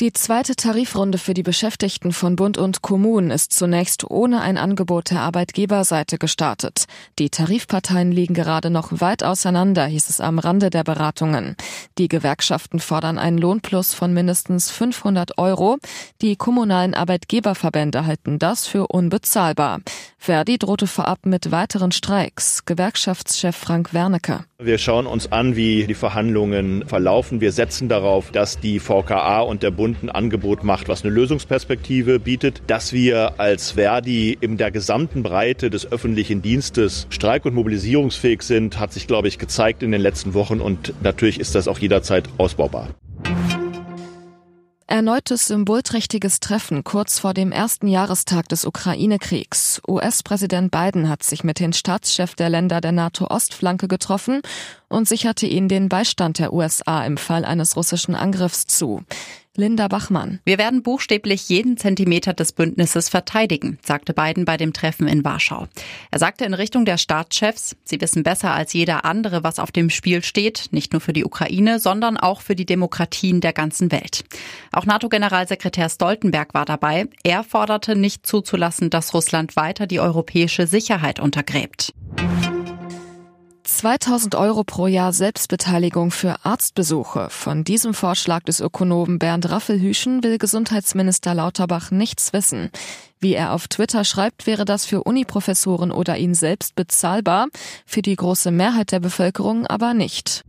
Die zweite Tarifrunde für die Beschäftigten von Bund und Kommunen ist zunächst ohne ein Angebot der Arbeitgeberseite gestartet. Die Tarifparteien liegen gerade noch weit auseinander, hieß es am Rande der Beratungen. Die Gewerkschaften fordern einen Lohnplus von mindestens 500 Euro. Die kommunalen Arbeitgeberverbände halten das für unbezahlbar. Verdi drohte vorab mit weiteren Streiks. Gewerkschaftschef Frank Wernicke. Wir schauen uns an, wie die Verhandlungen verlaufen. Wir setzen darauf, dass die VKA und der Bund ein Angebot macht, was eine Lösungsperspektive bietet, dass wir als Verdi in der gesamten Breite des öffentlichen Dienstes streik- und mobilisierungsfähig sind, hat sich, glaube ich, gezeigt in den letzten Wochen und natürlich ist das auch jederzeit ausbaubar. Erneutes symbolträchtiges Treffen kurz vor dem ersten Jahrestag des Ukraine-Kriegs. US-Präsident Biden hat sich mit den Staatschefs der Länder der NATO-Ostflanke getroffen und sicherte ihnen den Beistand der USA im Fall eines russischen Angriffs zu. Linda Bachmann. Wir werden buchstäblich jeden Zentimeter des Bündnisses verteidigen, sagte Biden bei dem Treffen in Warschau. Er sagte in Richtung der Staatschefs, sie wissen besser als jeder andere, was auf dem Spiel steht, nicht nur für die Ukraine, sondern auch für die Demokratien der ganzen Welt. Auch NATO-Generalsekretär Stoltenberg war dabei. Er forderte nicht zuzulassen, dass Russland weiter die europäische Sicherheit untergräbt. 2000 Euro pro Jahr Selbstbeteiligung für Arztbesuche. Von diesem Vorschlag des Ökonomen Bernd Raffelhüschen will Gesundheitsminister Lauterbach nichts wissen. Wie er auf Twitter schreibt, wäre das für Uniprofessoren oder ihn selbst bezahlbar, für die große Mehrheit der Bevölkerung aber nicht.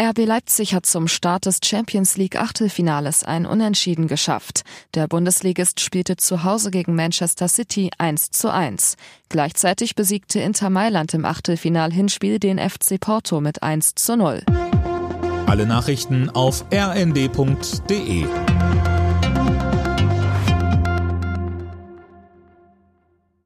RB Leipzig hat zum Start des Champions League Achtelfinales ein Unentschieden geschafft. Der Bundesligist spielte zu Hause gegen Manchester City 1 zu 1. Gleichzeitig besiegte Inter Mailand im Achtelfinal-Hinspiel den FC Porto mit 1 zu 0. Alle Nachrichten auf rnd.de